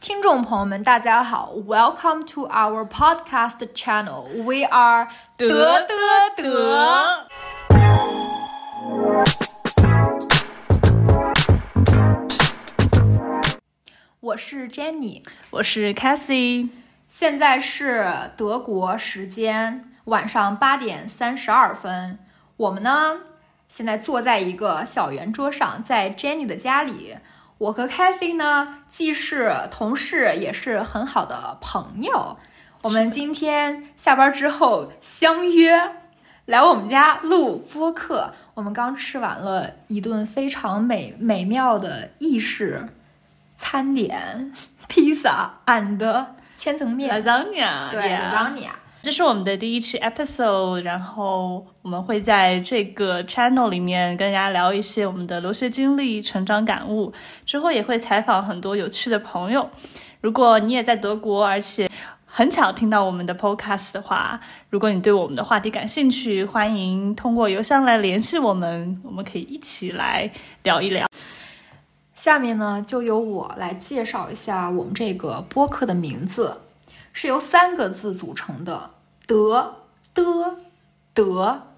听众朋友们，大家好，Welcome to our podcast channel. We are 得得得。我是 Jenny，我是 Cassie，现在是德国时间晚上八点三十二分。我们呢，现在坐在一个小圆桌上，在 Jenny 的家里。我和 Cathy 呢，既是同事，也是很好的朋友。我们今天下班之后相约来我们家录播客。我们刚吃完了一顿非常美美妙的意式餐点，披萨 and 千层面。lasagna，对，lasagna。这是我们的第一期 episode，然后我们会在这个 channel 里面跟大家聊一些我们的留学经历、成长感悟，之后也会采访很多有趣的朋友。如果你也在德国，而且很巧听到我们的 podcast 的话，如果你对我们的话题感兴趣，欢迎通过邮箱来联系我们，我们可以一起来聊一聊。下面呢，就由我来介绍一下我们这个播客的名字。是由三个字组成的，德的德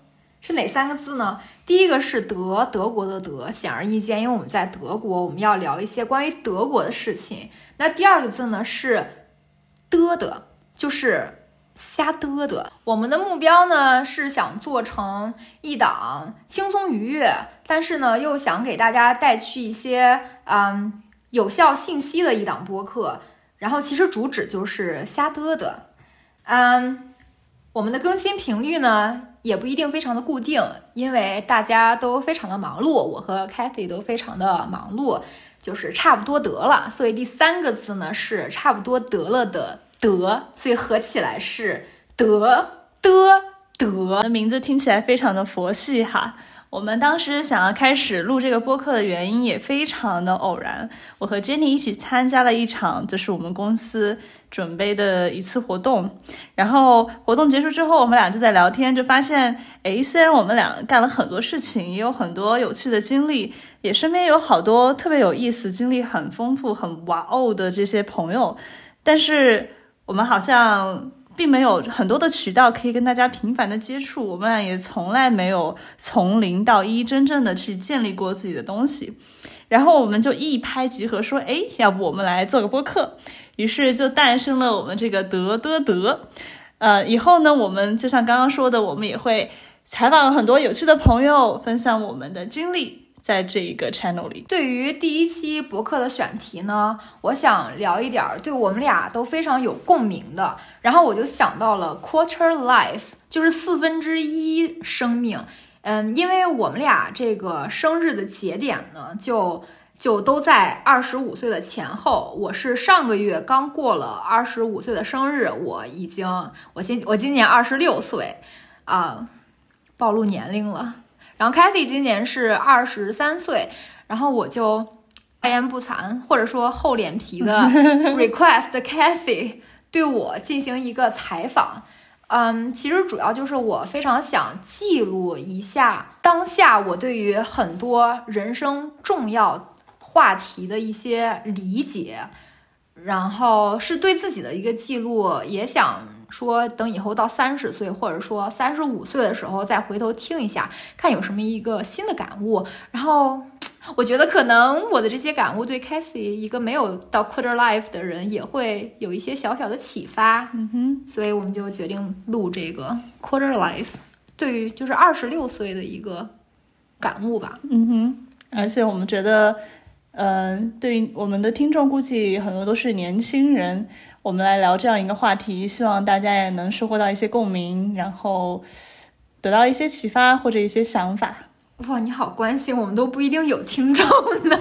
是哪三个字呢？第一个是德，德国的德，显而易见，因为我们在德国，我们要聊一些关于德国的事情。那第二个字呢是的的，就是瞎嘚嘚。我们的目标呢是想做成一档轻松愉悦，但是呢又想给大家带去一些嗯有效信息的一档播客。然后其实主旨就是瞎嘚嘚，嗯，我们的更新频率呢也不一定非常的固定，因为大家都非常的忙碌，我和 Kathy 都非常的忙碌，就是差不多得了。所以第三个字呢是差不多得了的得，所以合起来是得的得。名字听起来非常的佛系哈。我们当时想要开始录这个播客的原因也非常的偶然。我和 Jenny 一起参加了一场，就是我们公司准备的一次活动。然后活动结束之后，我们俩就在聊天，就发现，哎，虽然我们俩干了很多事情，也有很多有趣的经历，也身边有好多特别有意思、经历很丰富、很哇哦的这些朋友，但是我们好像。并没有很多的渠道可以跟大家频繁的接触，我们俩也从来没有从零到一真正的去建立过自己的东西，然后我们就一拍即合，说，哎，要不我们来做个播客，于是就诞生了我们这个得得得，呃，以后呢，我们就像刚刚说的，我们也会采访很多有趣的朋友，分享我们的经历。在这一个 channel 里，对于第一期博客的选题呢，我想聊一点儿对我们俩都非常有共鸣的。然后我就想到了 quarter life，就是四分之一生命。嗯，因为我们俩这个生日的节点呢，就就都在二十五岁的前后。我是上个月刚过了二十五岁的生日，我已经我今我今年二十六岁啊，暴露年龄了。然后 Cathy 今年是二十三岁，然后我就大言不惭或者说厚脸皮的 request Cathy 对我进行一个采访。嗯，其实主要就是我非常想记录一下当下我对于很多人生重要话题的一些理解，然后是对自己的一个记录，也想。说等以后到三十岁，或者说三十五岁的时候再回头听一下，看有什么一个新的感悟。然后我觉得可能我的这些感悟对 Cassie 一个没有到 quarter life 的人也会有一些小小的启发。嗯哼，所以我们就决定录这个 quarter life，对于就是二十六岁的一个感悟吧。嗯哼，而且我们觉得，嗯，对于我们的听众，估计很多都是年轻人。我们来聊这样一个话题，希望大家也能收获到一些共鸣，然后得到一些启发或者一些想法。哇，你好关心，我们都不一定有听众呢，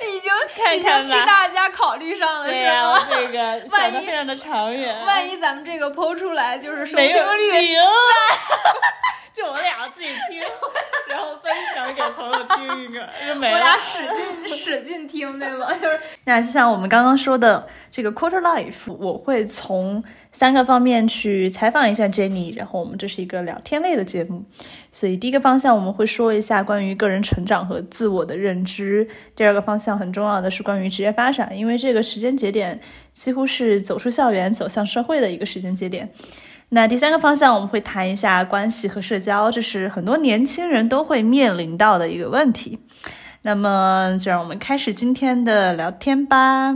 已经已经替大家考虑上了，是吗？这个 万一非常的长远。万一咱们这个剖出来就是收听率 就我们俩自己听，然后分享给朋友听一个，就没了。我俩使劲使劲听，对吗？就是那就像我们刚刚说的这个 Quarter Life，我会从三个方面去采访一下 Jenny，然后我们这是一个聊天类的节目，所以第一个方向我们会说一下关于个人成长和自我的认知，第二个方向很重要的是关于职业发展，因为这个时间节点几乎是走出校园走向社会的一个时间节点。那第三个方向我们会谈一下关系和社交，这是很多年轻人都会面临到的一个问题。那么就让我们开始今天的聊天吧。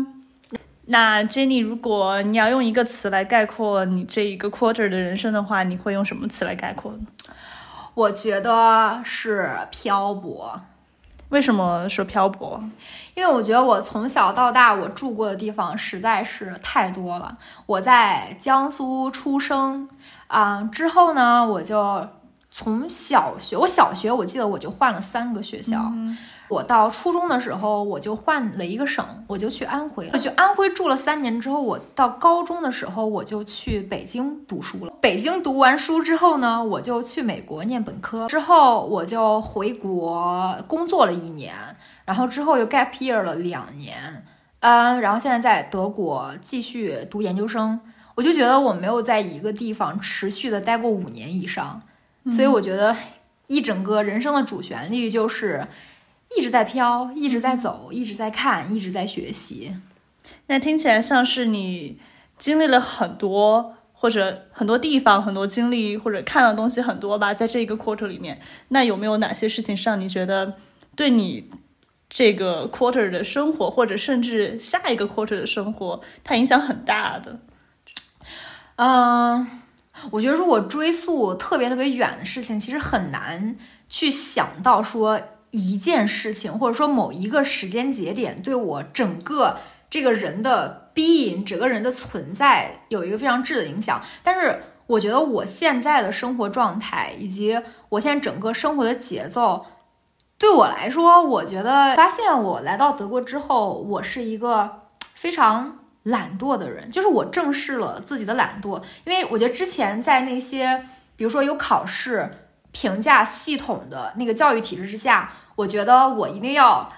那 Jenny，如果你要用一个词来概括你这一个 quarter 的人生的话，你会用什么词来概括呢？我觉得是漂泊。为什么说漂泊？因为我觉得我从小到大我住过的地方实在是太多了。我在江苏出生，啊、之后呢，我就从小学，我小学我记得我就换了三个学校。我到初中的时候，我就换了一个省，我就去安徽。我去安徽住了三年之后，我到高中的时候，我就去北京读书了。北京读完书之后呢，我就去美国念本科，之后我就回国工作了一年，然后之后又 gap year 了两年，嗯，然后现在在德国继续读研究生。我就觉得我没有在一个地方持续的待过五年以上，所以我觉得一整个人生的主旋律就是。一直在飘，一直在走，一直在看，一直在学习。那听起来像是你经历了很多，或者很多地方、很多经历，或者看到的东西很多吧，在这一个 quarter 里面，那有没有哪些事情是让你觉得对你这个 quarter 的生活，或者甚至下一个 quarter 的生活，它影响很大的？嗯，我觉得如果追溯特别特别远的事情，其实很难去想到说。一件事情，或者说某一个时间节点，对我整个这个人的 being，整个人的存在有一个非常质的影响。但是，我觉得我现在的生活状态，以及我现在整个生活的节奏，对我来说，我觉得发现我来到德国之后，我是一个非常懒惰的人，就是我正视了自己的懒惰。因为我觉得之前在那些，比如说有考试。评价系统的那个教育体制之下，我觉得我一定要，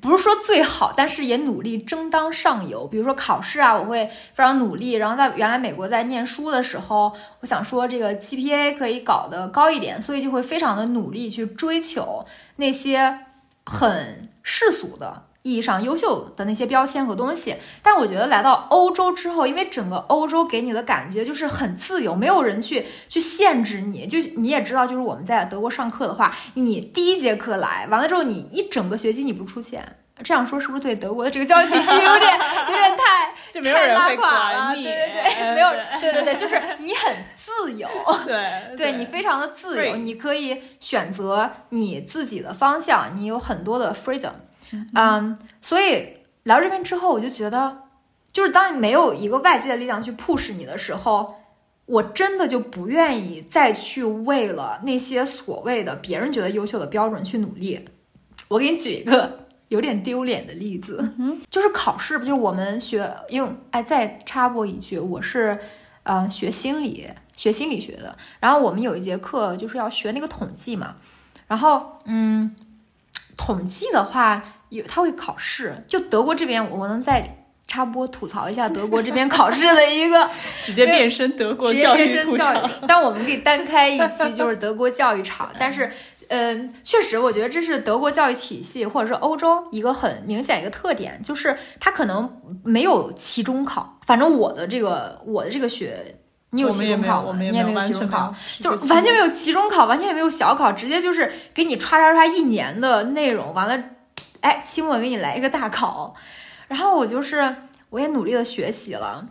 不是说最好，但是也努力争当上游。比如说考试啊，我会非常努力。然后在原来美国在念书的时候，我想说这个 GPA 可以搞得高一点，所以就会非常的努力去追求那些很世俗的。意义上优秀的那些标签和东西，但是我觉得来到欧洲之后，因为整个欧洲给你的感觉就是很自由，没有人去去限制你。就你也知道，就是我们在德国上课的话，你第一节课来完了之后，你一整个学期你不出现，这样说是不是对德国的这个教育体系有点 有点太就没有人会管你？对对对，没有，对对对，就是你很自由，对 对你非常的自由，你可以选择你自己的方向，你有很多的 freedom。嗯，所以来到这边之后，我就觉得，就是当你没有一个外界的力量去 push 你的时候，我真的就不愿意再去为了那些所谓的别人觉得优秀的标准去努力。我给你举一个 有点丢脸的例子，嗯，就是考试，就是我们学，因为哎，再插播一句，我是呃学心理学心理学的，然后我们有一节课就是要学那个统计嘛，然后嗯，统计的话。有他会考试，就德国这边，我能再插播吐槽一下德国这边考试的一个 直接变身德国教育吐槽。但我们可以单开一期，就是德国教育场。但是，嗯，确实，我觉得这是德国教育体系或者是欧洲一个很明显一个特点，就是它可能没有期中考。反正我的这个我的这个学，你有期中考吗？你也没有期中考，就是完全没有期中考，完全也没有小考，直接就是给你刷刷刷一年的内容，完了。哎，期末给你来一个大考，然后我就是我也努力的学习了，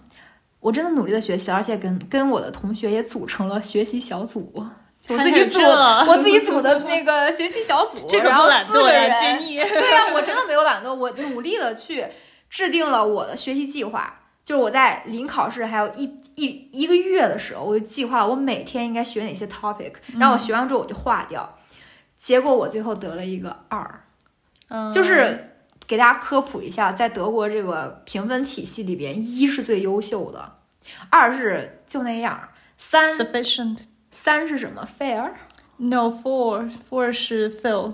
我真的努力的学习了，而且跟跟我的同学也组成了学习小组，我自己组我自己组的那个学习小组，然后四个人，对呀，我真的没有懒惰，我努力的去制定了我的学习计划，就是我在临考试还有一一一个月的时候，我就计划我每天应该学哪些 topic，然后我学完之后我就划掉，结果我最后得了一个二。就是给大家科普一下，在德国这个评分体系里边，一是最优秀的，二是就那样，三 sufficient 三是什么？fair？No four four 是 fail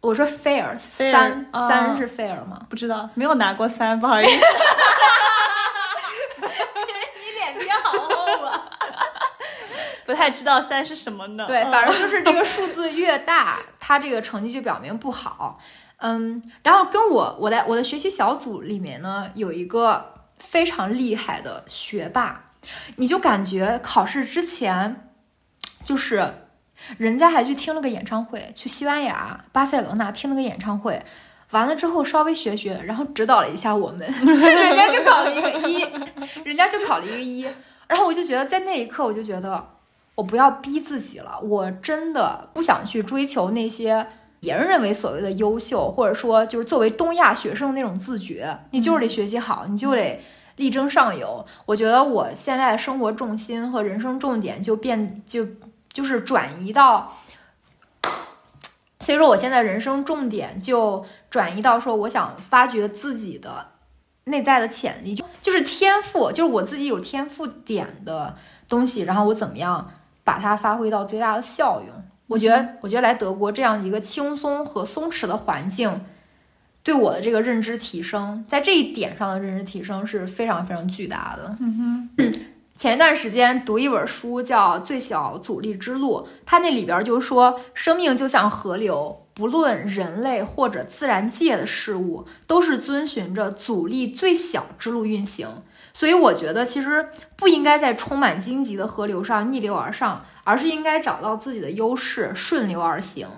我说 fair，Fair，三、啊三是 fair 吗？不知道没有拿过三，不好意思。你脸皮好厚啊！不太知道三是什么呢？对，嗯反正就是这个数字越大，他这个成绩就表明不好。嗯，然后跟我我在我的学习小组里面呢，有一个非常厉害的学霸，你就感觉考试之前，就是人家还去听了个演唱会，去西班牙巴塞罗那听了个演唱会，完了之后稍微学学，然后指导了一下我们，人家就考了一个一，人家就考了一个一，然后我就觉得在那一刻，我就觉得。我不要逼自己了，我真的不想去追求那些别人认为所谓的优秀，或者说就是作为东亚学生那种自觉。你就是得学习好，你就得力争上游。我觉得我现在的生活重心和人生重点就变就就是转移到，所以说我现在人生重点就转移到说，我想发掘自己的内在的潜力，就就是天赋，就是我自己有天赋点的东西，然后我怎么样。把它发挥到最大的效用。我觉得，我觉得来德国这样一个轻松和松弛的环境，对我的这个认知提升，在这一点上的认知提升是非常非常巨大的。嗯哼，前一段时间读一本书叫《最小阻力之路》，它那里边就说，生命就像河流，不论人类或者自然界的事物，都是遵循着阻力最小之路运行。所以我觉得，其实不应该在充满荆棘的河流上逆流而上，而是应该找到自己的优势，顺流而行。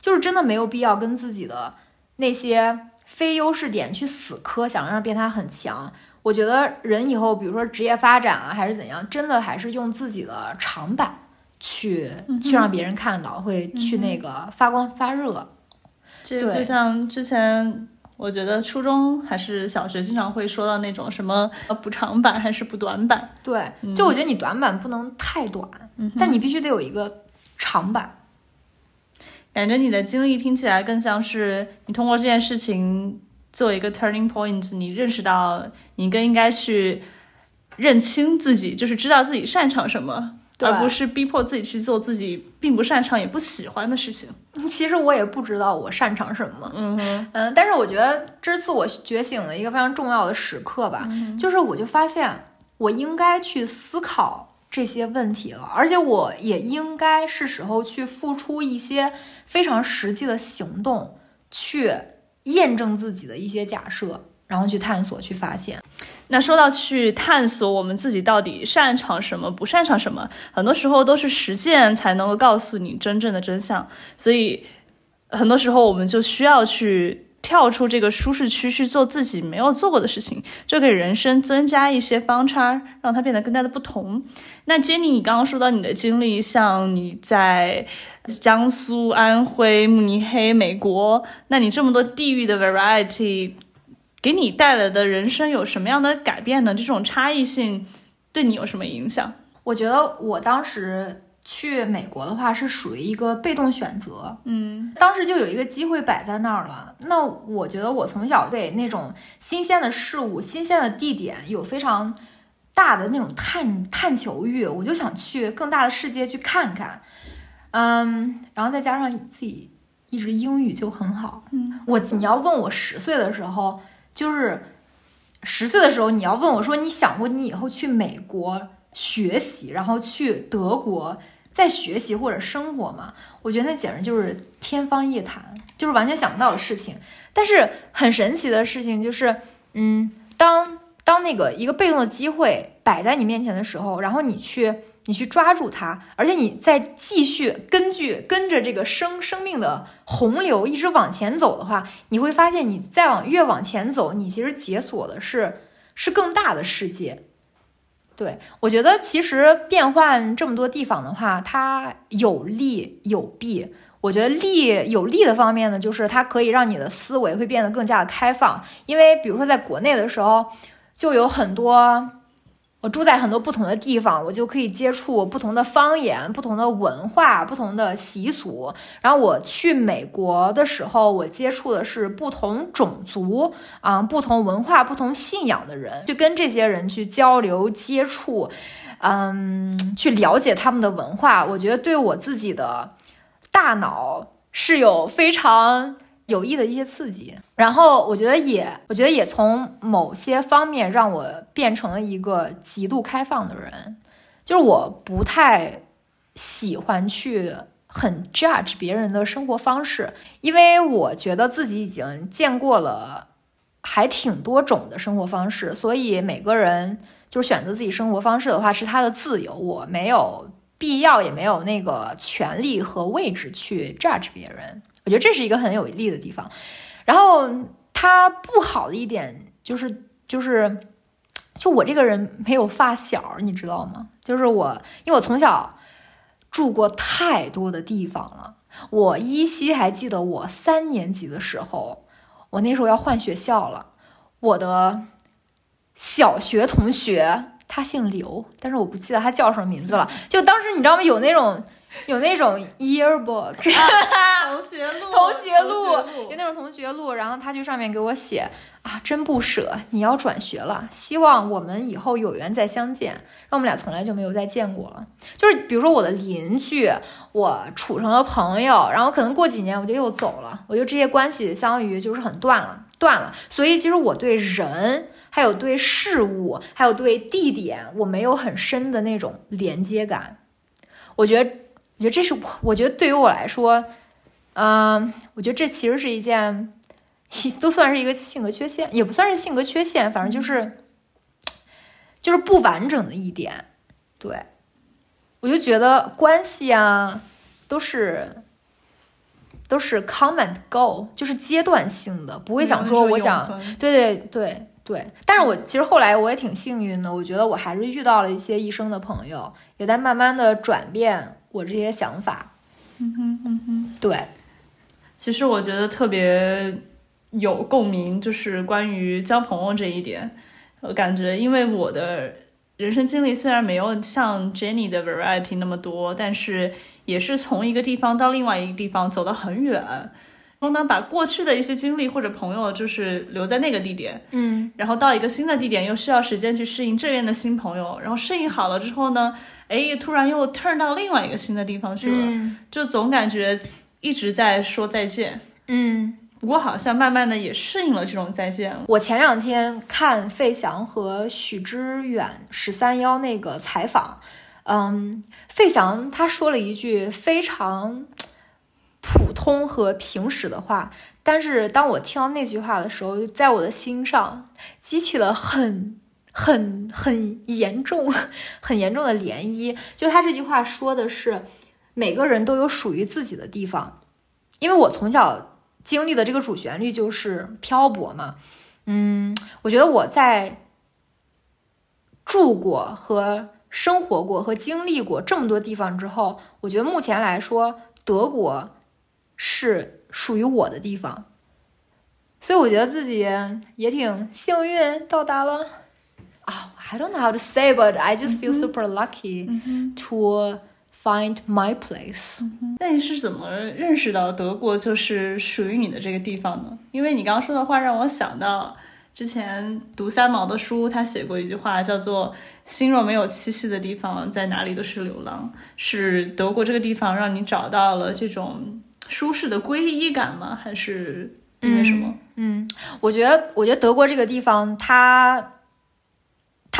就是真的没有必要跟自己的那些非优势点去死磕，想让变它很强。我觉得人以后，比如说职业发展啊，还是怎样，真的还是用自己的长板去、去让别人看到，会去那个发光发热。对这就像之前。我觉得初中还是小学经常会说到那种什么补长板还是补短板。对，就我觉得你短板不能太短，嗯、但你必须得有一个长板。感觉你的经历听起来更像是你通过这件事情做一个 turning point，你认识到你更应该去认清自己，就是知道自己擅长什么。而不是逼迫自己去做自己并不擅长也不喜欢的事情。其实我也不知道我擅长什么，嗯哼，嗯，但是我觉得这是自我觉醒的一个非常重要的时刻吧，嗯、就是我就发现我应该去思考这些问题了，而且我也应该是时候去付出一些非常实际的行动，去验证自己的一些假设。然后去探索，去发现。那说到去探索我们自己到底擅长什么，不擅长什么，很多时候都是实践才能够告诉你真正的真相。所以，很多时候我们就需要去跳出这个舒适区，去做自己没有做过的事情，就给人生增加一些方差，让它变得更加的不同。那 Jenny，你刚刚说到你的经历，像你在江苏、安徽、慕尼黑、美国，那你这么多地域的 variety。给你带来的人生有什么样的改变呢？这种差异性对你有什么影响？我觉得我当时去美国的话是属于一个被动选择，嗯，当时就有一个机会摆在那儿了。那我觉得我从小对那种新鲜的事物、新鲜的地点有非常大的那种探探求欲，我就想去更大的世界去看看。嗯，然后再加上自己一直英语就很好，嗯，我你要问我十岁的时候。就是十岁的时候，你要问我说，你想过你以后去美国学习，然后去德国再学习或者生活吗？我觉得那简直就是天方夜谭，就是完全想不到的事情。但是很神奇的事情就是，嗯，当当那个一个被动的机会摆在你面前的时候，然后你去你去抓住它，而且你再继续根据跟着这个生生命的洪流一直往前走的话，你会发现你再往越往前走，你其实解锁的是是更大的世界。对我觉得，其实变换这么多地方的话，它有利有弊。我觉得利有利的方面呢，就是它可以让你的思维会变得更加的开放，因为比如说在国内的时候，就有很多。我住在很多不同的地方，我就可以接触不同的方言、不同的文化、不同的习俗。然后我去美国的时候，我接触的是不同种族啊、不同文化、不同信仰的人，去跟这些人去交流、接触，嗯，去了解他们的文化。我觉得对我自己的大脑是有非常。有益的一些刺激，然后我觉得也，我觉得也从某些方面让我变成了一个极度开放的人，就是我不太喜欢去很 judge 别人的生活方式，因为我觉得自己已经见过了还挺多种的生活方式，所以每个人就是选择自己生活方式的话是他的自由，我没有必要也没有那个权利和位置去 judge 别人。我觉得这是一个很有利的地方，然后它不好的一点就是就是就我这个人没有发小，你知道吗？就是我，因为我从小住过太多的地方了。我依稀还记得我三年级的时候，我那时候要换学校了。我的小学同学他姓刘，但是我不记得他叫什么名字了。就当时你知道吗？有那种。有那种 yearbook，同学录，同学录，有那种同学录，然后他去上面给我写啊，真不舍，你要转学了，希望我们以后有缘再相见。让我们俩从来就没有再见过了。就是比如说我的邻居，我处成了朋友，然后可能过几年我就又走了，我觉得这些关系相当于就是很断了，断了。所以其实我对人，还有对事物，还有对地点，我没有很深的那种连接感。我觉得。我觉得这是我，我觉得对于我来说，嗯，我觉得这其实是一件，都算是一个性格缺陷，也不算是性格缺陷，反正就是，就是不完整的一点。对，我就觉得关系啊，都是都是 come and go，就是阶段性的，不会讲说我想，对对对对。但是我其实后来我也挺幸运的，我觉得我还是遇到了一些一生的朋友，也在慢慢的转变。我这些想法，嗯哼嗯哼，对，其实我觉得特别有共鸣，就是关于交朋友这一点。我感觉，因为我的人生经历虽然没有像 Jenny 的 variety 那么多，但是也是从一个地方到另外一个地方走得很远，然后呢，把过去的一些经历或者朋友就是留在那个地点，嗯，然后到一个新的地点又需要时间去适应这边的新朋友，然后适应好了之后呢。哎，突然又 turn 到另外一个新的地方去了，就总感觉一直在说再见。嗯，不过好像慢慢的也适应了这种再见了。我前两天看费翔和许知远十三幺那个采访，嗯，费翔他说了一句非常普通和平实的话，但是当我听到那句话的时候，在我的心上激起了很。很很严重，很严重的涟漪。就他这句话说的是，每个人都有属于自己的地方。因为我从小经历的这个主旋律就是漂泊嘛，嗯，我觉得我在住过和生活过和经历过这么多地方之后，我觉得目前来说，德国是属于我的地方，所以我觉得自己也挺幸运到达了。I don't know how to say, but I just feel super lucky to find my place. 那你是怎么认识到德国就是属于你的这个地方呢？因为你刚刚说的话让我想到之前读三毛的书，他写过一句话，叫做“心若没有栖息的地方，在哪里都是流浪”。是德国这个地方让你找到了这种舒适的归依感吗？还是因为什么？嗯，我觉得，我觉得德国这个地方，它。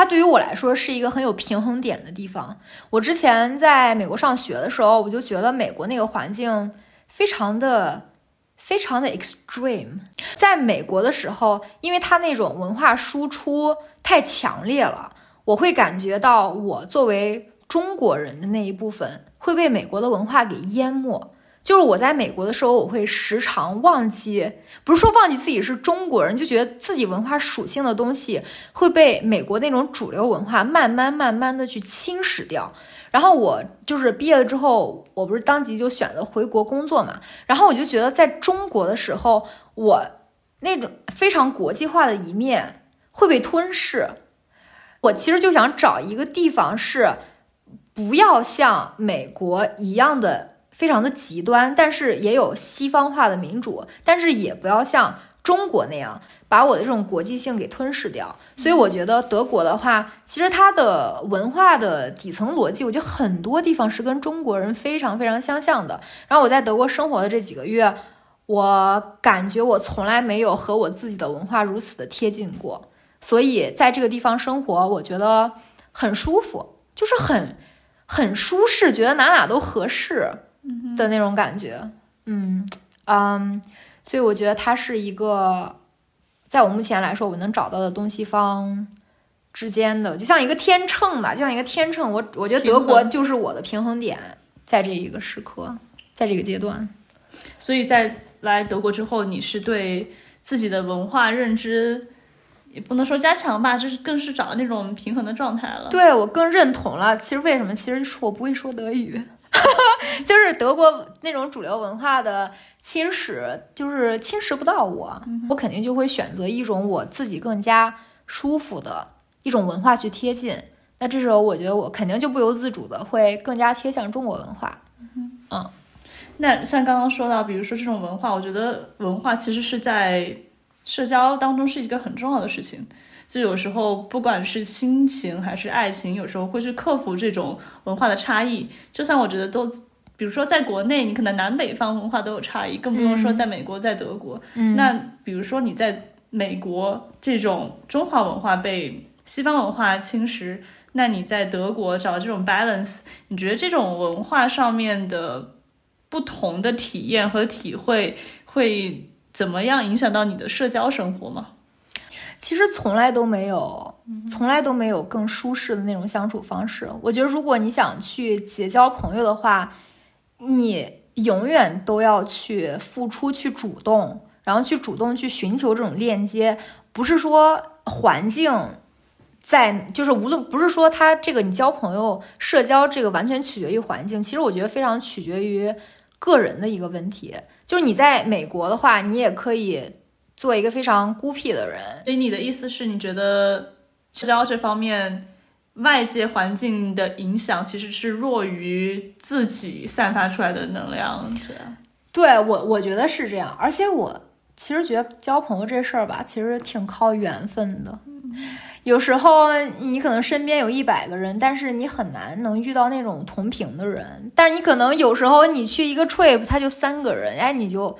它对于我来说是一个很有平衡点的地方。我之前在美国上学的时候，我就觉得美国那个环境非常的、非常的 extreme。在美国的时候，因为它那种文化输出太强烈了，我会感觉到我作为中国人的那一部分会被美国的文化给淹没。就是我在美国的时候，我会时常忘记，不是说忘记自己是中国人，就觉得自己文化属性的东西会被美国那种主流文化慢慢慢慢的去侵蚀掉。然后我就是毕业了之后，我不是当即就选择回国工作嘛，然后我就觉得在中国的时候，我那种非常国际化的一面会被吞噬。我其实就想找一个地方是不要像美国一样的非常的极端，但是也有西方化的民主，但是也不要像中国那样把我的这种国际性给吞噬掉。所以我觉得德国的话，其实它的文化的底层逻辑，我觉得很多地方是跟中国人非常非常相像的。然后我在德国生活的这几个月，我感觉我从来没有和我自己的文化如此的贴近过。所以在这个地方生活，我觉得很舒服，就是很很舒适，觉得哪哪都合适的那种感觉。嗯嗯，所以我觉得它是一个，在我目前来说，我能找到的东西方之间的，就像一个天秤吧，就像一个天秤。我我觉得德国就是我的平衡点，在这一个时刻，在这个阶段。所以在来德国之后，你是对自己的文化认知。也不能说加强吧，就是更是找到那种平衡的状态了。对我更认同了。其实为什么？其实我不会说德语，就是德国那种主流文化的侵蚀，就是侵蚀不到我。我肯定就会选择一种我自己更加舒服的一种文化去贴近。那这时候我觉得我肯定就不由自主的会更加贴向中国文化。嗯，那像刚刚说到，比如说这种文化，我觉得文化其实是在。社交当中是一个很重要的事情，就有时候不管是亲情还是爱情，有时候会去克服这种文化的差异。就算我觉得都，比如说在国内，你可能南北方文化都有差异，更不用说在美国、在德国。那比如说你在美国，这种中华文化被西方文化侵蚀，那你在德国找这种 balance，你觉得这种文化上面的不同的体验和体会会？怎么样影响到你的社交生活吗？其实从来都没有，从来都没有更舒适的那种相处方式。我觉得，如果你想去结交朋友的话，你永远都要去付出、去主动，然后去主动去寻求这种链接。不是说环境在，就是无论不是说他这个你交朋友、社交这个完全取决于环境。其实我觉得非常取决于个人的一个问题。就是你在美国的话，你也可以做一个非常孤僻的人。所以你的意思是你觉得社交这方面外界环境的影响其实是弱于自己散发出来的能量，这样？对我，我觉得是这样。而且我其实觉得交朋友这事儿吧，其实挺靠缘分的。有时候你可能身边有一百个人，但是你很难能遇到那种同频的人。但是你可能有时候你去一个 trip，他就三个人，哎，你就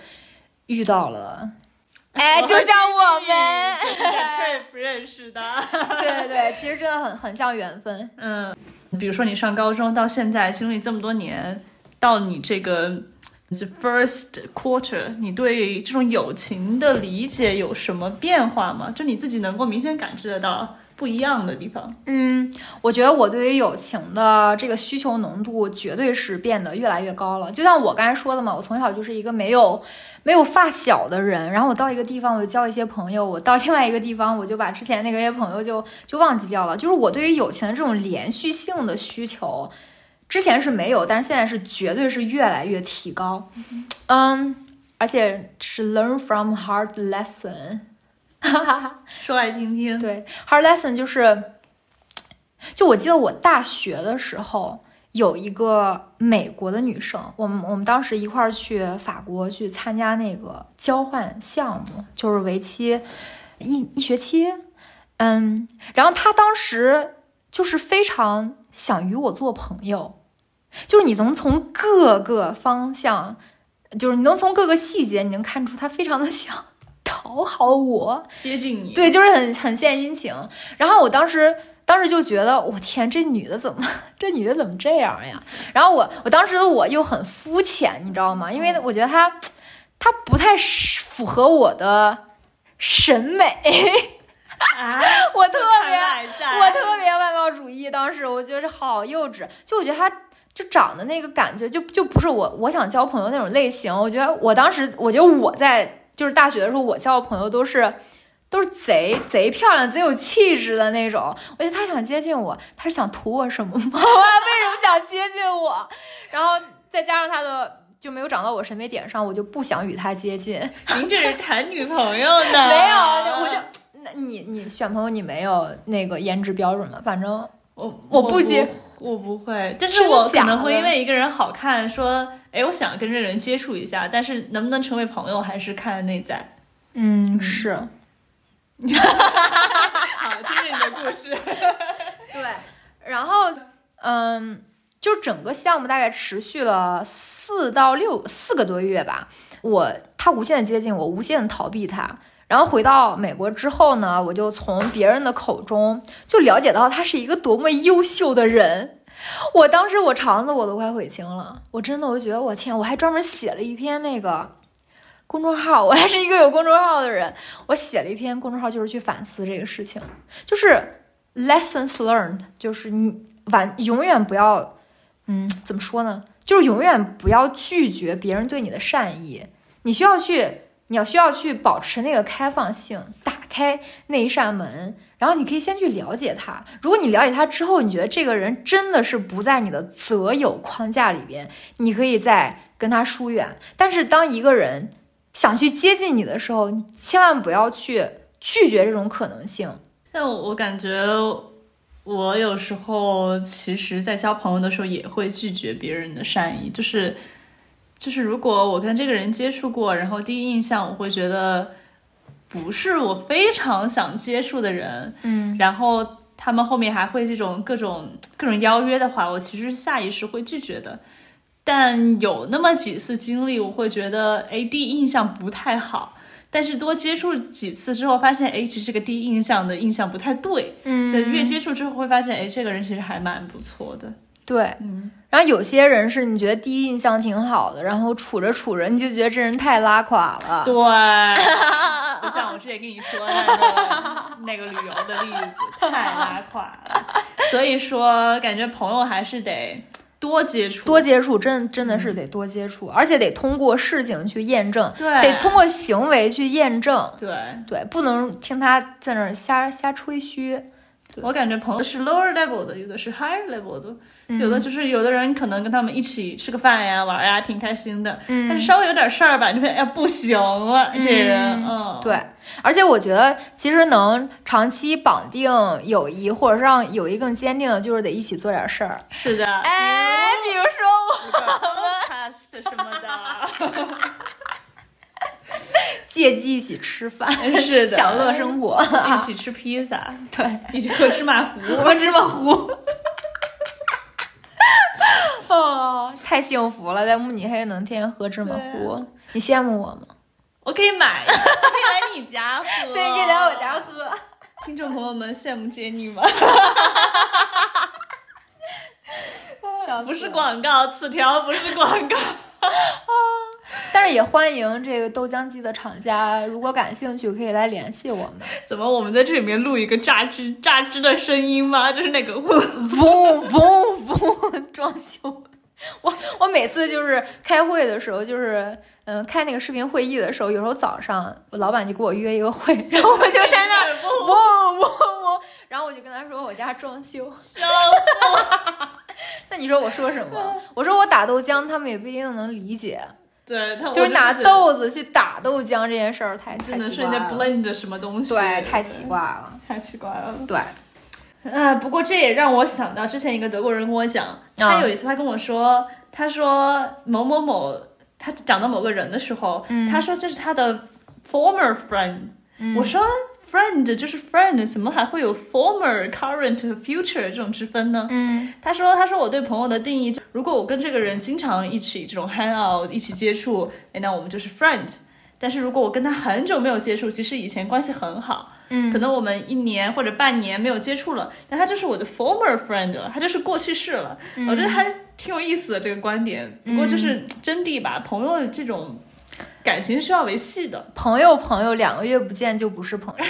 遇到了，哎，就像我们 trip 认识的。对对对，其实真的很很像缘分。嗯，比如说你上高中到现在经历这么多年，到你这个 the first quarter，你对这种友情的理解有什么变化吗？就你自己能够明显感知得到。不一样的地方，嗯，我觉得我对于友情的这个需求浓度绝对是变得越来越高了。就像我刚才说的嘛，我从小就是一个没有没有发小的人，然后我到一个地方我就交一些朋友，我到另外一个地方我就把之前那个些朋友就就忘记掉了。就是我对于友情的这种连续性的需求，之前是没有，但是现在是绝对是越来越提高。嗯，而且是 learn from hard lesson。哈哈，说来听听。对，hard lesson 就是，就我记得我大学的时候有一个美国的女生，我们我们当时一块儿去法国去参加那个交换项目，就是为期一一学期。嗯，然后她当时就是非常想与我做朋友，就是你能从各个方向，就是你能从各个细节，你能看出她非常的想。讨好我，接近你，对，就是很很献殷勤。然后我当时当时就觉得，我天，这女的怎么，这女的怎么这样呀？然后我我当时的我又很肤浅，你知道吗？因为我觉得她她不太符合我的审美。啊，我特别我特别外貌主义。当时我觉得好幼稚，就我觉得她就长得那个感觉，就就不是我我想交朋友那种类型。我觉得我当时我觉得我在。就是大学的时候，我交的朋友都是，都是贼贼漂亮、贼有气质的那种。我觉得他想接近我，他是想图我什么吗？为什么想接近我？然后再加上他的就没有长到我审美点上，我就不想与他接近。您这是谈女朋友 呢？没有，我就那你你你选朋友你没有那个颜值标准吗？反正我我不接，我不会，但是我可能会因为一个人好看，说，哎，我想跟这人接触一下，但是能不能成为朋友还是看内在。嗯是。好，听着你的故事。对，然后嗯，就整个项目大概持续了四到六四个多月吧。我他无限的接近我，无限的逃避他。然后回到美国之后呢，我就从别人的口中就了解到他是一个多么优秀的人。我当时我肠子我都快悔青了，我真的我觉得我天，我还专门写了一篇那个公众号，我还是一个有公众号的人，我写了一篇公众号就是去反思这个事情，就是 lessons learned，就是你完永远不要，嗯，怎么说呢？就是永远不要拒绝别人对你的善意，你需要去，你要需要去保持那个开放性，打开那一扇门，然后你可以先去了解他。如果你了解他之后，你觉得这个人真的是不在你的择友框架里边，你可以再跟他疏远。但是当一个人想去接近你的时候，你千万不要去拒绝这种可能性。但我我感觉，我有时候其实，在交朋友的时候也会拒绝别人的善意，就是就是，如果我跟这个人接触过，然后第一印象我会觉得不是我非常想接触的人，嗯然后他们后面还会这种各种各种邀约的话，我其实下意识会拒绝的。但有那么几次经历，我会觉得，哎，第一印象不太好。但是多接触几次之后，发现，哎，其实这个第一印象的印象不太对。嗯，越接触之后会发现，哎，这个人其实还蛮不错的。对，嗯，然后有些人是你觉得第一印象挺好的，然后处着处着你就觉得这人太拉垮了。对，就像我之前跟你说的那个那个旅游的例子，太拉垮了。所以说，感觉朋友还是得多接触，多接触，真真的是得多接触，而且得通过事情去验证，对，得通过行为去验证。对。对，不能听他在那儿瞎瞎吹嘘。对。我感觉朋友是 lower level 的，有的是 higher level 的，嗯。有的就是有的人可能跟他们一起吃个饭呀、玩呀，挺开心的。嗯。但是稍微有点事儿吧，你会哎呀不行了，这人，嗯，对，而且我觉得，其实能长期绑定友谊，或者是让友谊更坚定的，就是得一起做点事儿。是的，哎，比如说我 podcast 什么的，借机一起吃饭，是的，享乐生活。一起 吃披萨，对，一起喝芝麻糊，喝芝麻糊。哦，太幸福了，在慕尼黑能天天喝芝麻糊，你羡慕我吗？我可以买，可以来你家喝，对，可以来我家。喝。听众朋友们羡慕杰尼吗？不是广告，此条不是广告。但是也欢迎这个豆浆机的厂家，如果感兴趣可以来联系我们。怎么我们在这里面录一个榨汁榨汁的声音吗？就是那个 嗡嗡嗡嗡装修。我我每次就是开会的时候，就是嗯开那个视频会议的时候，有时候早上我老板就给我约一个会，然后我就在那儿嗡嗡嗡，然后我就跟他说我家装修。那你说我说什么？我说我打豆浆，他们也不一定能理解。对，他就是拿豆子去打豆浆这件事儿，太真的是太奇怪了。在 blend 什么东西，对，太奇怪了。太奇怪了。对，啊，不过这也让我想到之前一个德国人跟我讲，他有一次他跟我说，他说某某某，他讲到某个人的时候，他说这是他的 former friend，、我说 friend 就是 friend，怎么还会有 former、current 和 future 这种之分呢？嗯他说：“他说我对朋友的定义，如果我跟这个人经常一起这种 hang out，一起接触，哎，那我们就是 friend。但是如果我跟他很久没有接触，其实以前关系很好，嗯可能我们一年或者半年没有接触了，那他就是我的 former friend 了，他就是过去式了。我觉得还挺有意思的这个观点。不过就是真谛吧，朋友这种感情需要维系的。朋友朋友两个月不见就不是朋友，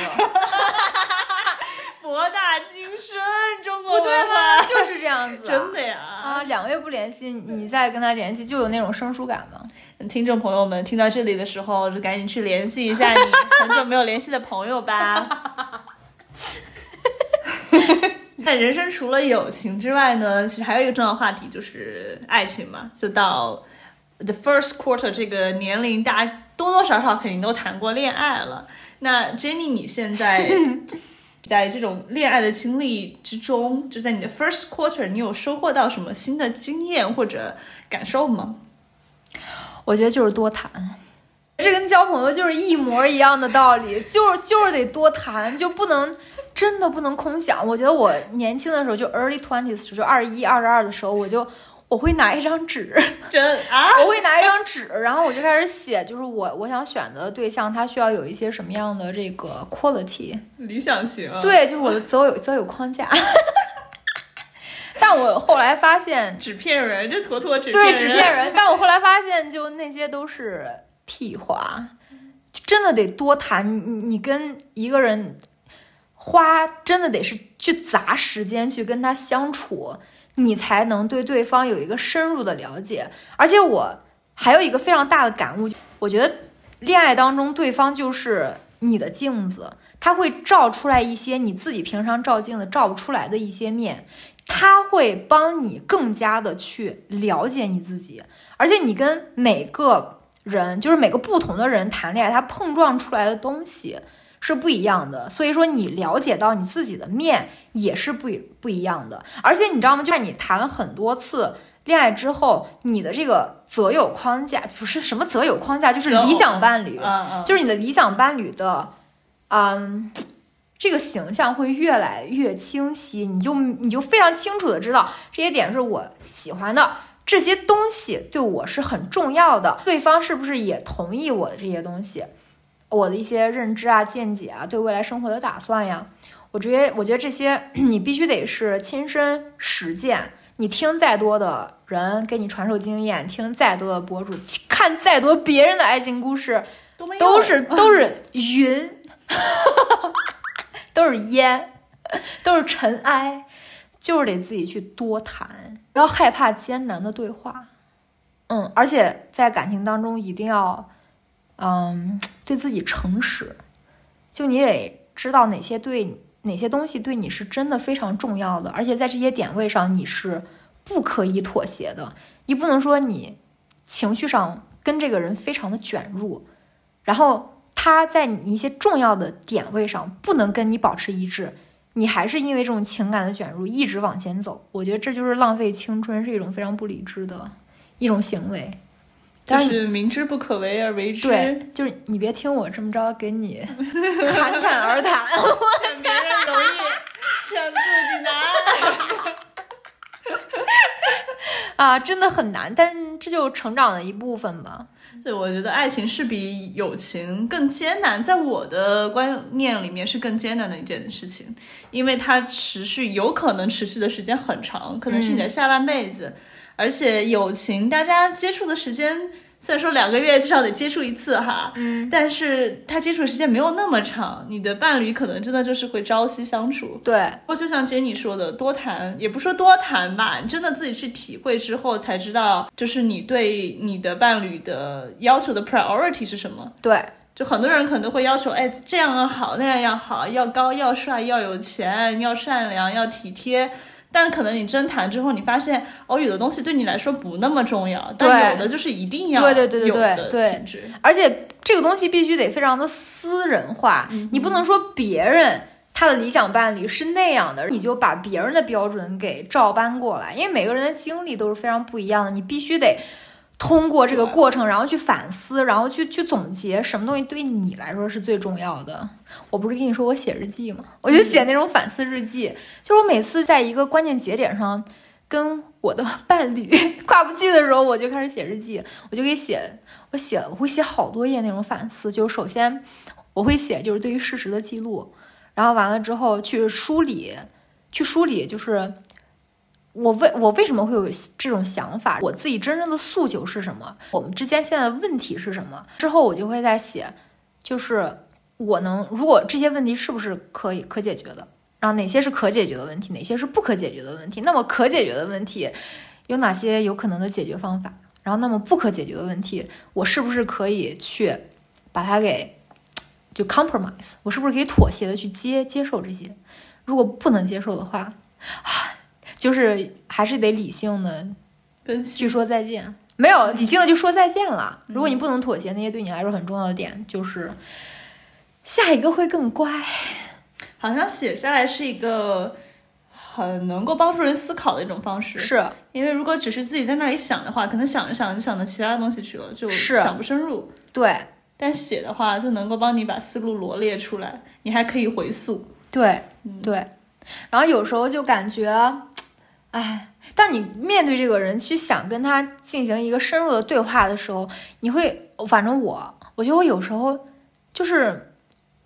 博大精深，中国不对吗？就是这样子、啊，真的呀。啊，两个月不联系，你再跟他联系，就有那种生疏感吗？听众朋友们听到这里的时候，就赶紧去联系一下你很久没有联系的朋友吧。在人生除了友情之外呢，其实还有一个重要话题就是爱情嘛。就到 the first quarter 这个年龄，大家多多少少肯定都谈过恋爱了。那 Jenny，你现在 在这种恋爱的经历之中，就在你的 first quarter，你有收获到什么新的经验或者感受吗？我觉得就是多谈，这跟交朋友就是一模一样的道理，就是就是得多谈，就不能真的不能空想。我觉得我年轻的时候就 early twenties，就二一、二十二的时候，我就我会拿一张纸，真啊，我会拿一张纸，然后我就开始写，就是我我想选择的对象，他需要有一些什么样的这个 quality，理想型，对，就是我的择偶择偶框架。但我后来发现纸片人，这妥妥纸对纸片人。但我后来发现，就那些都是屁话，真的得多谈。你你跟一个人花，真的得是去砸时间去跟他相处，你才能对对方有一个深入的了解。而且我还有一个非常大的感悟，我觉得恋爱当中对方就是你的镜子，他会照出来一些你自己平常照镜子照不出来的一些面。他会帮你更加的去了解你自己，而且你跟每个人，就是每个不同的人谈恋爱，他碰撞出来的东西是不一样的。所以说，你了解到你自己的面也是不不一样的。而且你知道吗？就像你谈了很多次恋爱之后，你的这个择友框架不是什么择友框架，就是理想伴侣，就是你的理想伴侣的，嗯。这个形象会越来越清晰，你就你就非常清楚的知道这些点是我喜欢的，这些东西对我是很重要的，对方是不是也同意我的这些东西，我的一些认知啊、见解啊、对未来生活的打算呀，我觉得我觉得这些 你必须得是亲身实践，你听再多的人给你传授经验，听再多的博主，看再多别人的爱情故事，都是都是云。都是烟，都是尘埃，就是得自己去多谈，不要害怕艰难的对话，嗯，而且在感情当中一定要，嗯，对自己诚实，就你得知道哪些对哪些东西对你是真的非常重要的，而且在这些点位上你是不可以妥协的，你不能说你情绪上跟这个人非常的卷入，然后。他在你一些重要的点位上不能跟你保持一致，你还是因为这种情感的卷入一直往前走，我觉得这就是浪费青春，是一种非常不理智的一种行为。就是明知不可为而为之。对，就是你别听我这么着给你 侃侃而谈，我别人容易，让自己难。啊，真的很难，但是这就成长的一部分吧。对，我觉得爱情是比友情更艰难，在我的观念里面是更艰难的一件事情，因为它持续有可能持续的时间很长，可能是你的下半辈子，而且友情大家接触的时间。虽然说两个月至少得接触一次哈，嗯，但是他接触时间没有那么长，你的伴侣可能真的就是会朝夕相处。对，或就像 Jenny 说的，多谈也不说多谈吧，你真的自己去体会之后才知道，就是你对你的伴侣的要求的 priority 是什么。对，就很多人可能会要求，哎，这样要好，那样要好，要高，要帅，要有钱，要善良，要体贴。但可能你真谈之后，你发现哦，有的东西对你来说不那么重要，但有的就是一定要对对对对对对，而且这个东西必须得非常的私人化，你不能说别人他的理想伴侣是那样的，你就把别人的标准给照搬过来，因为每个人的经历都是非常不一样的，你必须得。通过这个过程，然后去反思，然后去去总结什么东西对你来说是最重要的。我不是跟你说我写日记吗？我就写那种反思日记，就是我每次在一个关键节点上跟我的伴侣 跨不去的时候，我就开始写日记，我就给写，我写我会写好多页那种反思。就是首先我会写就是对于事实的记录，然后完了之后去梳理，去梳理就是。我为我为什么会有这种想法？我自己真正的诉求是什么？我们之间现在的问题是什么？之后我就会在写，就是我能如果这些问题是不是可以可解决的？然后哪些是可解决的问题，哪些是不可解决的问题？那么可解决的问题有哪些有可能的解决方法？然后那么不可解决的问题，我是不是可以去把它给就 compromise？我是不是可以妥协的去接接受这些？如果不能接受的话，啊。就是还是得理性的跟，去说再见。没有理性的就说再见了。如果你不能妥协，那些对你来说很重要的点，就是下一个会更乖。好像写下来是一个很能够帮助人思考的一种方式。是因为如果只是自己在那里想的话，可能想着想着就想到其他东西去了，就是想不深入。对但写的话就能够帮你把思路罗列出来，你还可以回溯。对对，然后有时候就感觉，哎，当你面对这个人去想跟他进行一个深入的对话的时候，你会，反正我，我觉得我有时候就是。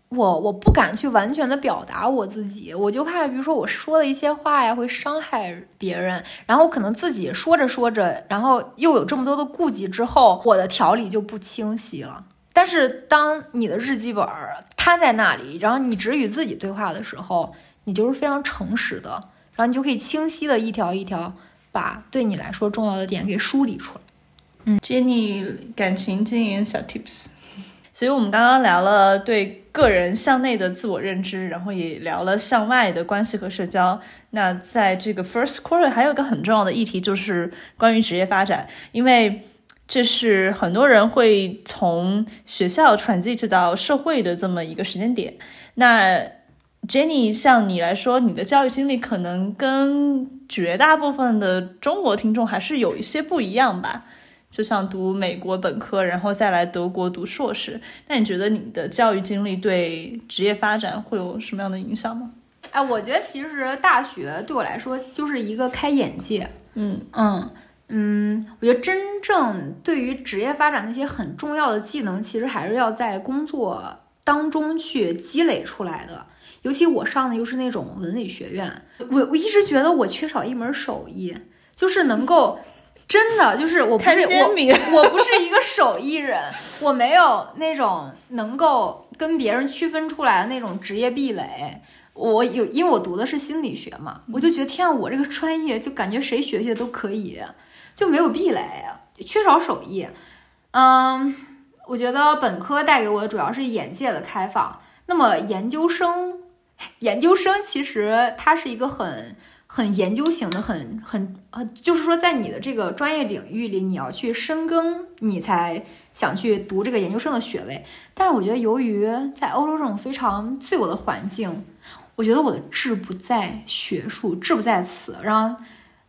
我我不敢去完全的表达我自己，我就怕，比如说我说的一些话呀，会伤害别人，然后可能自己说着说着，然后又有这么多的顾忌之后，我的条理就不清晰了。但是当你的日记本摊在那里，然后你只与自己对话的时候，你就是非常诚实的，然后你就可以清晰的一条一条把对你来说重要的点给梳理出来。嗯 Jenny 感情经营小 tips。所以我们刚刚聊了对个人向内的自我认知，然后也聊了向外的关系和社交。那在这个 first quarter 还有一个很重要的议题，就是关于职业发展，因为这是很多人会从学校 transit 到社会的这么一个时间点。那 Jenny，像你来说，你的教育经历可能跟绝大部分的中国听众还是有一些不一样吧？就像读美国本科，然后再来德国读硕士。那你觉得你的教育经历对职业发展会有什么样的影响吗？哎，我觉得其实大学对我来说就是一个开眼界。嗯嗯嗯，我觉得真正对于职业发展那些很重要的技能，其实还是要在工作当中去积累出来的。尤其我上的又是那种文理学院，我我一直觉得我缺少一门手艺，就是能够。真的就是我不是我，我不是一个手艺人，我没有那种能够跟别人区分出来的那种职业壁垒。我有，因为我读的是心理学嘛，我就觉得天啊，我这个专业就感觉谁学学都可以，就没有壁垒，缺少手艺。嗯，我觉得本科带给我的主要是眼界的开放。那么研究生，研究生其实它是一个很。很研究型的，很很呃，就是说，在你的这个专业领域里，你要去深耕，你才想去读这个研究生的学位。但是我觉得，由于在欧洲这种非常自由的环境，我觉得我的志不在学术，志不在此，然后，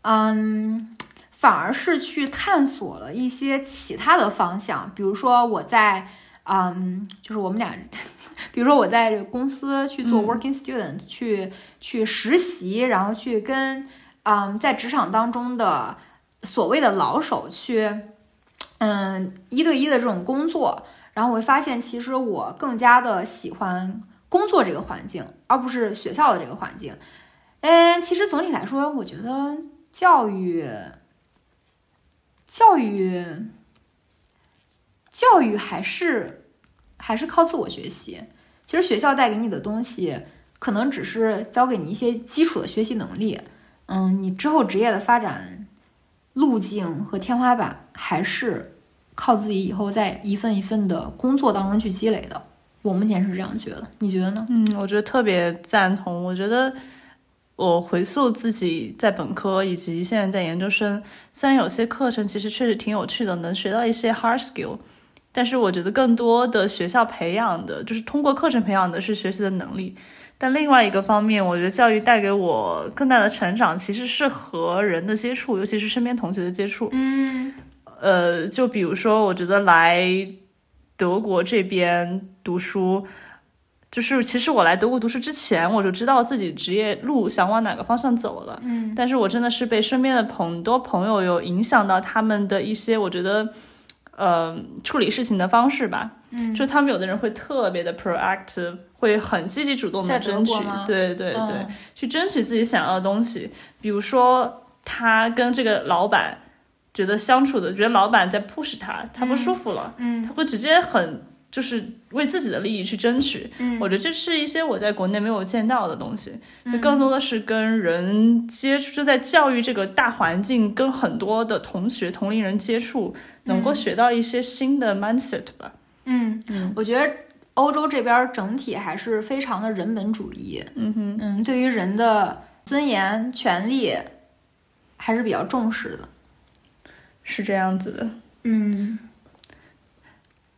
嗯，反而是去探索了一些其他的方向，比如说我在，嗯，就是我们俩。比如说，我在这个公司去做 working student，、嗯、去去实习，然后去跟嗯在职场当中的所谓的老手去嗯一对一的这种工作，然后我会发现，其实我更加的喜欢工作这个环境，而不是学校的这个环境。嗯，其实总体来说，我觉得教育教育教育还是。还是靠自我学习。其实学校带给你的东西，可能只是教给你一些基础的学习能力。嗯，你之后职业的发展路径和天花板，还是靠自己以后在一份一份的工作当中去积累的。我目前是这样觉得，你觉得呢？嗯，我觉得特别赞同。我觉得我回溯自己在本科以及现在在研究生，虽然有些课程其实确实挺有趣的，能学到一些 hard skill。但是我觉得更多的学校培养的就是通过课程培养的是学习的能力，但另外一个方面，我觉得教育带给我更大的成长，其实是和人的接触，尤其是身边同学的接触。嗯，呃，就比如说，我觉得来德国这边读书，就是其实我来德国读书之前，我就知道自己职业路想往哪个方向走了。嗯，但是我真的是被身边的很多朋友有影响到他们的一些，我觉得。呃，处理事情的方式吧，嗯，就他们有的人会特别的 proactive，会很积极主动的争取，对对对，嗯、去争取自己想要的东西。比如说，他跟这个老板觉得相处的，觉得老板在 push 他，他不舒服了，嗯，他会直接很就是为自己的利益去争取。嗯，我觉得这是一些我在国内没有见到的东西，嗯、更多的是跟人接触，就在教育这个大环境，跟很多的同学、同龄人接触。能够学到一些新的 mindset 吧。嗯嗯，我觉得欧洲这边整体还是非常的人本主义。嗯哼，嗯，对于人的尊严、权利还是比较重视的。是这样子的。嗯，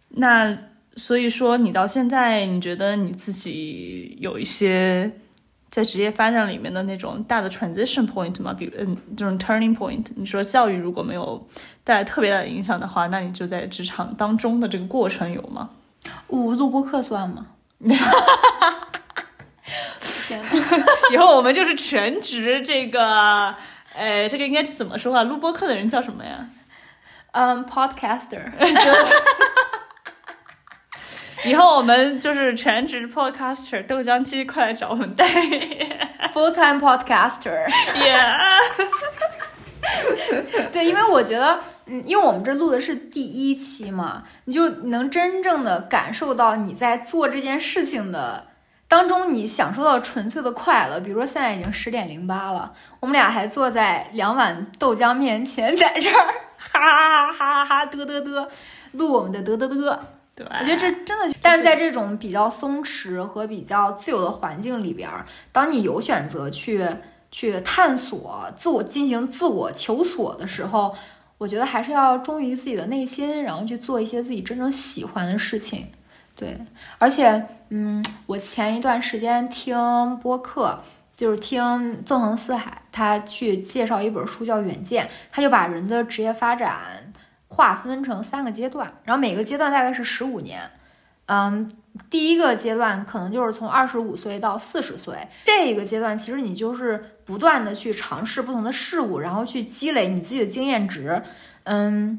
那所以说，你到现在，你觉得你自己有一些在职业发展里面的那种大的 transition point 吗？比如，嗯，这种 turning point。你说教育如果没有带来特别大的影响的话，那你就在职场当中的这个过程有吗？我录播课算吗？天呐，以后我们就是全职这个，呃，这个应该怎么说啊？录播课的人叫什么呀？嗯，podcaster。以后我们就是全职 podcaster，豆浆机快来找我们代言。full time podcaster。Yeah，对，因为我觉得，嗯，因为我们这录的是第一期嘛，你就能真正的感受到你在做这件事情的当中，你享受到纯粹的快乐。比如说现在已经十点零八了，我们俩还坐在两碗豆浆面前，在这儿 哈哈哈哈哈嘚嘚嘚录我们的嘚嘚嘚。对，我觉得这真的，但是在这种比较松弛和比较自由的环境里边儿，当你有选择去去探索、自我进行自我求索的时候，我觉得还是要忠于自己的内心，然后去做一些自己真正喜欢的事情。对，而且，嗯，我前一段时间听播客，就是听纵横四海，他去介绍一本书叫《远见》，他就把人的职业发展划分成三个阶段，然后每个阶段大概是十五年。嗯，第一个阶段可能就是从二十五岁到四十岁，这一个阶段其实你就是不断的去尝试不同的事物，然后去积累你自己的经验值。嗯，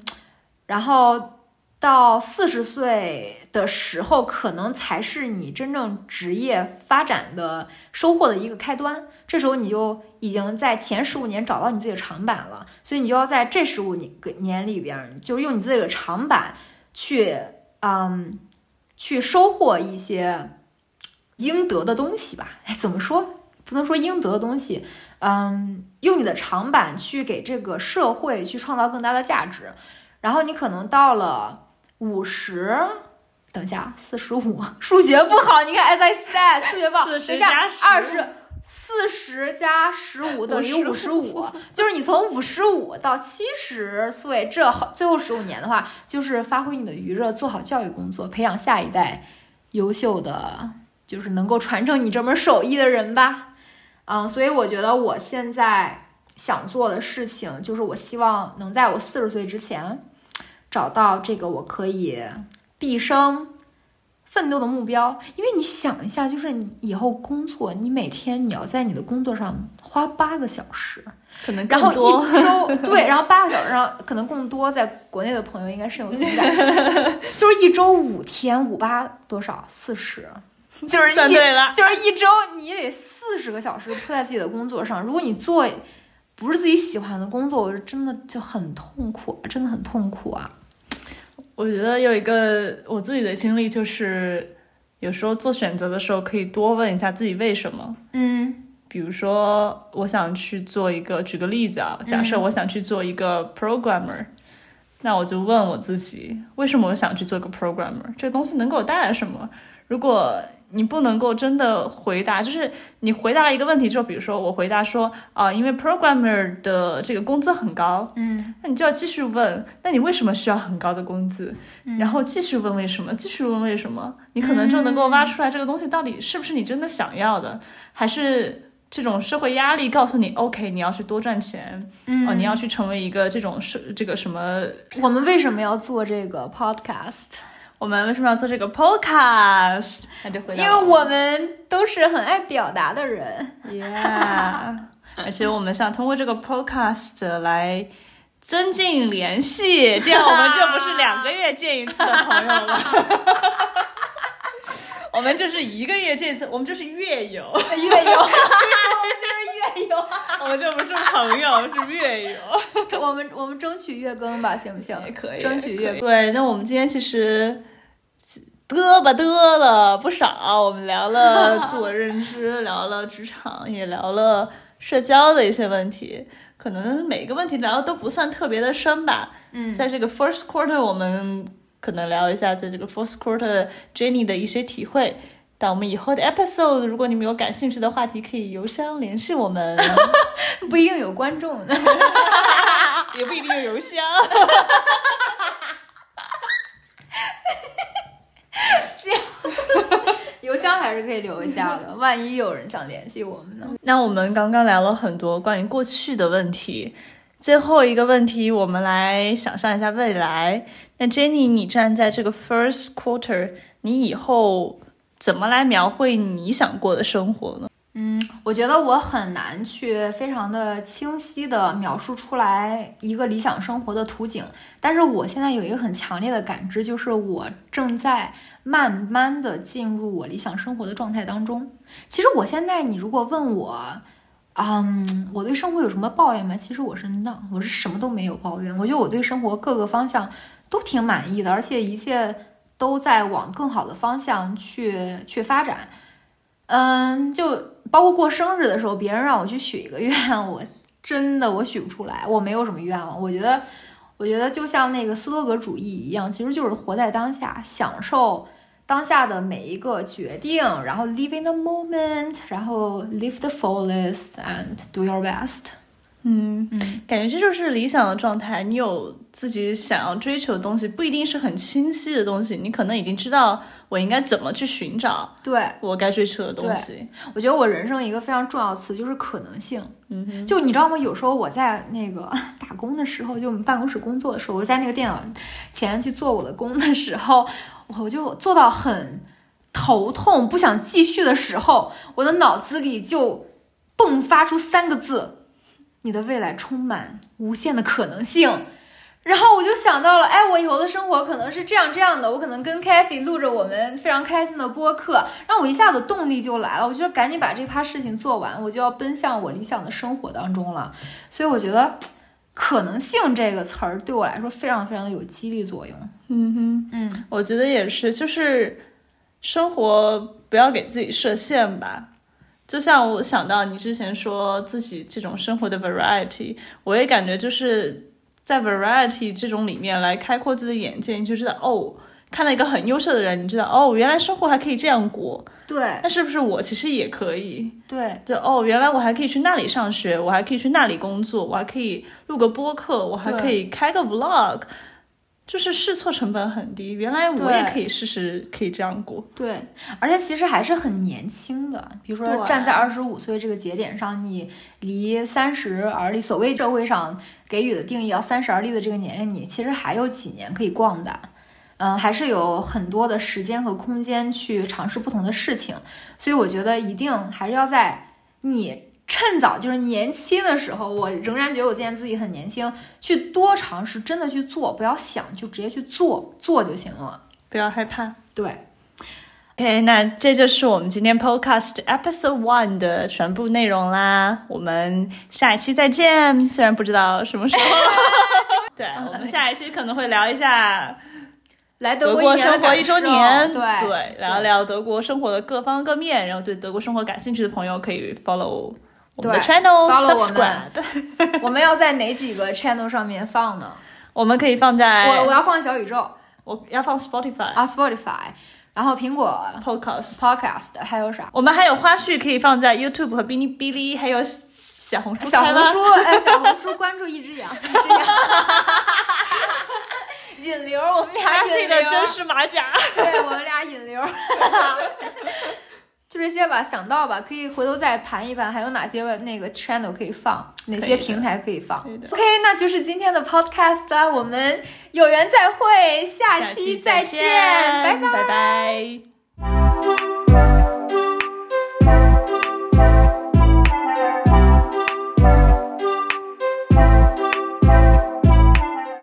然后到四十岁的时候，可能才是你真正职业发展的收获的一个开端。这时候你就已经在前十五年找到你自己的长板了，所以你就要在这十五年年里边，就是用你自己的长板去，嗯，去收获一些应得的东西吧。哎，怎么说？不能说应得的东西，嗯，用你的长板去给这个社会去创造更大的价值。然后你可能到了五十，等一下，四十五，数学不好。你看，as I said，数学不好，等一下加二15十。四十加十五等于五十五55，就是你从五十五到七十岁这好最后十五年的话，就是发挥你的余热，做好教育工作，培养下一代优秀的，就是能够传承你这门手艺的人吧。嗯，所以我觉得我现在想做的事情，就是我希望能在我四十岁之前找到这个我可以毕生奋斗的目标。因为你想一下，就是你以后工作，你每天你要在你的工作上花八个小时，可能然后更多。一周对，然后八个小时上可能更多，在国内的朋友应该深有同感，就是一周五天，五八多少四十，就是一算对了，就是一周你得四十个小时扑在自己的工作上。如果你做不是自己喜欢的工作，我是真的就很痛苦，真的很痛苦啊。我觉得有一个我自己的经历，就是有时候做选择的时候，可以多问一下自己为什么。嗯比如说，我想去做一个，举个例子啊，假设我想去做一个 programmer，、那我就问我自己，为什么我想去做一个 programmer？这个东西能给我带来什么？如果你不能够真的回答，就是你回答了一个问题之后，比如说我回答说啊、因为 programmer 的这个工资很高，嗯那你就要继续问，那你为什么需要很高的工资？然后继续问为什么，继续问为什么，你可能就能够挖出来这个东西到底是不是你真的想要的，还是这种社会压力告诉你，OK，你要去多赚钱，嗯哦，你要去成为一个这种是这个什么？我们为什么要做这个 podcast？我们为什么要做这个 podcast？那就回答因为我们都是很爱表达的人。，Yeah，而且我们想通过这个 podcast 来。增进联系，这样我们就不是两个月见一次的朋友了。我们就是一个月见一次，我们就是月友，月友，我 们就是月友，我们这不是朋友，是月友。我们我们争取月更吧，行不行？也可以，争取月更。对，那我们今天其实嘚吧嘚了不少，我们聊了自我认知，聊了职场，也聊了社交的一些问题。可能每个问题聊的都不算特别的深吧。嗯在这个 first quarter，我们可能聊一下在这个 first quarter Jenny 的一些体会。但我们以后的 episode，如果你们有感兴趣的话题，可以邮箱联系我们，不一定有观众的。也不一定有邮箱。邮箱还是可以留一下的，万一有人想联系我们呢？那我们刚刚聊了很多关于过去的问题，最后一个问题，我们来想象一下未来。那 Jenny，你站在这个 first quarter，你以后怎么来描绘你想过的生活呢？嗯，我觉得我很难去非常的清晰的描述出来一个理想生活的图景，但是我现在有一个很强烈的感知，就是我正在慢慢的进入我理想生活的状态当中。其实我现在，你如果问我，嗯，我对生活有什么抱怨吗？其实我是 no，我是什么都没有抱怨。我觉得我对生活各个方向都挺满意的，而且一切都在往更好的方向去去发展。嗯，就。包括过生日的时候，别人让我去许一个愿，我真的我许不出来，我没有什么愿望。我觉得，我觉得就像那个斯多格主义一样，其实就是活在当下，享受当下的每一个决定，然后 live in the moment，然后 live the fullest and do your best。嗯嗯，感觉这就是理想的状态。你有自己想要追求的东西，不一定是很清晰的东西，你可能已经知道。我应该怎么去寻找对我该追求的东西？我觉得我人生一个非常重要的词就是可能性。嗯，就你知道吗？有时候我在那个打工的时候，就我们办公室工作的时候，我在那个电脑前去做我的工的时候，我就做到很头痛、不想继续的时候，我的脑子里就迸发出三个字：你的未来充满无限的可能性。然后我就想到了，哎，我以后的生活可能是这样这样的，我可能跟 Kathy 录着我们非常开心的播客，让我一下子动力就来了，我觉得赶紧把这趴事情做完，我就要奔向我理想的生活当中了。所以我觉得“可能性”这个词儿对我来说非常非常的有激励作用。嗯哼，嗯，我觉得也是，就是生活不要给自己设限吧。就像我想到你之前说自己这种生活的 variety，我也感觉就是。在 variety 这种里面来开阔自己的眼界，你就知道哦，看到一个很优秀的人，你知道哦，原来生活还可以这样过。对，那是不是我其实也可以？对，就哦，原来我还可以去那里上学，我还可以去那里工作，我还可以录个播客，我还可以开个 vlog。就是试错成本很低，原来我也可以试试，可以这样过。对，而且其实还是很年轻的。比如说站在二十五岁这个节点上，你离三十而立，所谓社会上给予的定义要三十而立的这个年龄，你其实还有几年可以逛的。嗯，还是有很多的时间和空间去尝试不同的事情。所以我觉得一定还是要在你。趁早就是年轻的时候，我仍然觉得我现在自己很年轻，去多尝试，真的去做，不要想，就直接去做，做就行了，不要害怕。对，OK，那这就是我们今天 Podcast Episode One 的全部内容啦，我们下一期再见。虽然不知道什么时候，对我们下一期可能会聊一下来德国生活一周年，对对，聊聊德国生活的各方各面，然后对德国生活感兴趣的朋友可以 follow。对，channel，subscribe。我们要在哪几个 channel 上面放呢？我们可以放在我我要放小宇宙，我要放 Spotify 啊 Spotify，然后苹果 Podcast Podcast 还有啥？我们还有花絮可以放在 YouTube 和哔哩哔哩，还有小红书。小红书哎，小红书关注一只羊，一只羊。引流，我们俩引流。真实马甲。对我们俩引流。就这些吧，想到吧，可以回头再盘一盘，还有哪些那个 channel 可以放，哪些平台可以放。OK，那就是今天的 podcast 啦，我们有缘再会，下期再见，拜拜。